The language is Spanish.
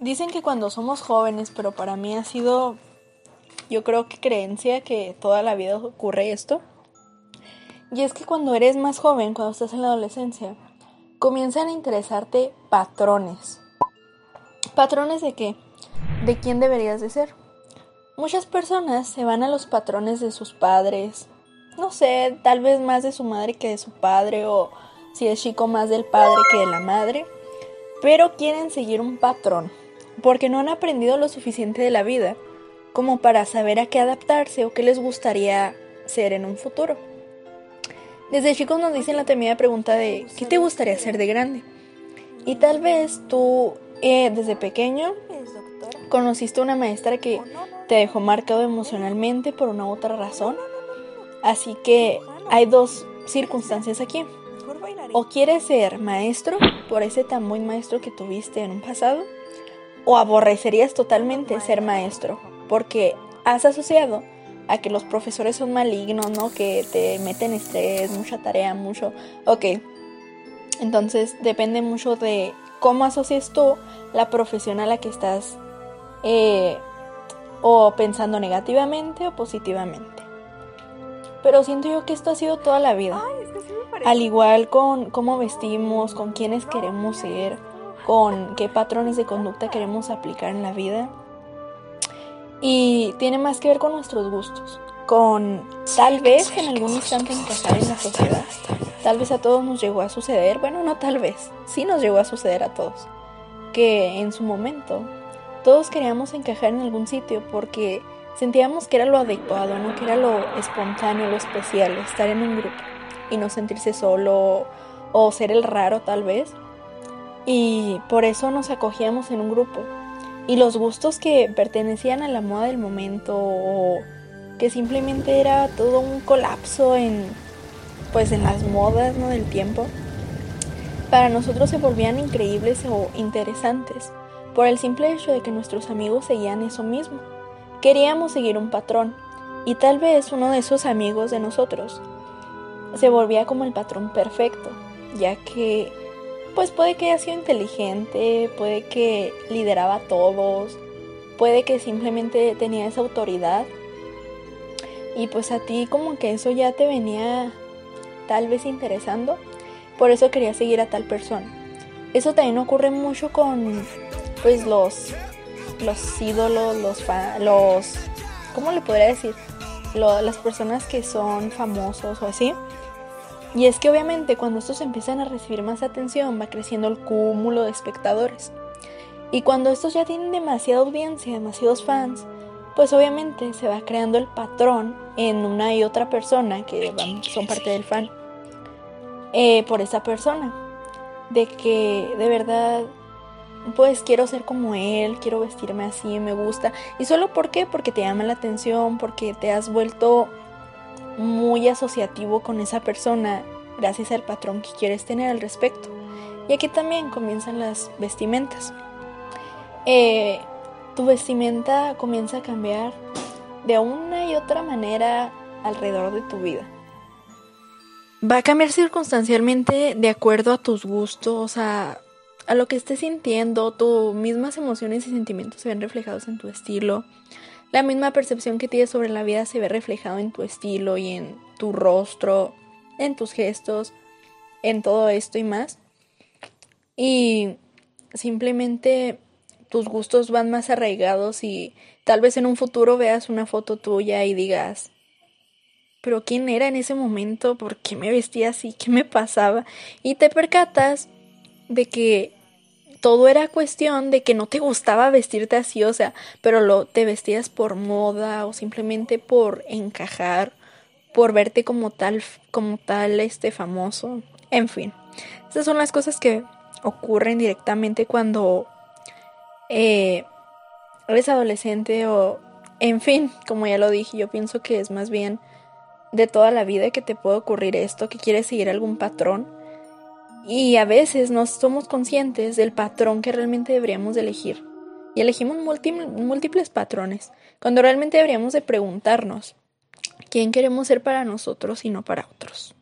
Dicen que cuando somos jóvenes, pero para mí ha sido, yo creo que creencia que toda la vida ocurre esto. Y es que cuando eres más joven, cuando estás en la adolescencia, comienzan a interesarte patrones. ¿Patrones de qué? De quién deberías de ser. Muchas personas se van a los patrones de sus padres, no sé, tal vez más de su madre que de su padre o si es chico más del padre que de la madre, pero quieren seguir un patrón porque no han aprendido lo suficiente de la vida como para saber a qué adaptarse o qué les gustaría ser en un futuro. Desde chicos nos dicen la temida pregunta de ¿qué te gustaría ser de grande? Y tal vez tú eh, desde pequeño conociste a una maestra que te dejó marcado emocionalmente por una u otra razón. Así que hay dos circunstancias aquí. O quieres ser maestro por ese tan buen maestro que tuviste en un pasado, o aborrecerías totalmente ser maestro, porque has asociado a que los profesores son malignos, ¿no? Que te meten estrés, mucha tarea, mucho... Ok, entonces depende mucho de cómo asocias tú la profesión a la que estás eh, o pensando negativamente o positivamente. Pero siento yo que esto ha sido toda la vida. Al igual con cómo vestimos, con quiénes queremos ser, con qué patrones de conducta queremos aplicar en la vida. Y tiene más que ver con nuestros gustos, con tal vez en algún instante encajar en la sociedad. Tal vez a todos nos llegó a suceder, bueno, no tal vez, sí nos llegó a suceder a todos, que en su momento todos queríamos encajar en algún sitio porque sentíamos que era lo adecuado, ¿no? que era lo espontáneo, lo especial, estar en un grupo y no sentirse solo o ser el raro tal vez y por eso nos acogíamos en un grupo. Y los gustos que pertenecían a la moda del momento o que simplemente era todo un colapso en pues en las modas ¿no? del tiempo, para nosotros se volvían increíbles o interesantes por el simple hecho de que nuestros amigos seguían eso mismo. Queríamos seguir un patrón y tal vez uno de esos amigos de nosotros se volvía como el patrón perfecto, ya que pues puede que haya sido inteligente, puede que lideraba a todos, puede que simplemente tenía esa autoridad. Y pues a ti como que eso ya te venía tal vez interesando, por eso quería seguir a tal persona. Eso también ocurre mucho con pues los los ídolos, los los ¿cómo le podría decir? las personas que son famosos o así y es que obviamente cuando estos empiezan a recibir más atención va creciendo el cúmulo de espectadores. Y cuando estos ya tienen demasiada audiencia, demasiados fans, pues obviamente se va creando el patrón en una y otra persona que son parte del fan. Eh, por esa persona. De que de verdad, pues quiero ser como él, quiero vestirme así, me gusta. ¿Y solo por qué? Porque te llama la atención, porque te has vuelto muy asociativo con esa persona gracias al patrón que quieres tener al respecto. Y aquí también comienzan las vestimentas. Eh, tu vestimenta comienza a cambiar de una y otra manera alrededor de tu vida. Va a cambiar circunstancialmente de acuerdo a tus gustos, a, a lo que estés sintiendo, tus mismas emociones y sentimientos se ven reflejados en tu estilo. La misma percepción que tienes sobre la vida se ve reflejado en tu estilo y en tu rostro, en tus gestos, en todo esto y más. Y simplemente tus gustos van más arraigados y tal vez en un futuro veas una foto tuya y digas, pero ¿quién era en ese momento? ¿Por qué me vestía así? ¿Qué me pasaba? Y te percatas de que todo era cuestión de que no te gustaba vestirte así, o sea, pero lo te vestías por moda o simplemente por encajar, por verte como tal, como tal, este famoso, en fin. Esas son las cosas que ocurren directamente cuando eh, eres adolescente o, en fin, como ya lo dije, yo pienso que es más bien de toda la vida que te puede ocurrir esto, que quieres seguir algún patrón y a veces no somos conscientes del patrón que realmente deberíamos elegir. Y elegimos múltiples patrones, cuando realmente deberíamos de preguntarnos quién queremos ser para nosotros y no para otros.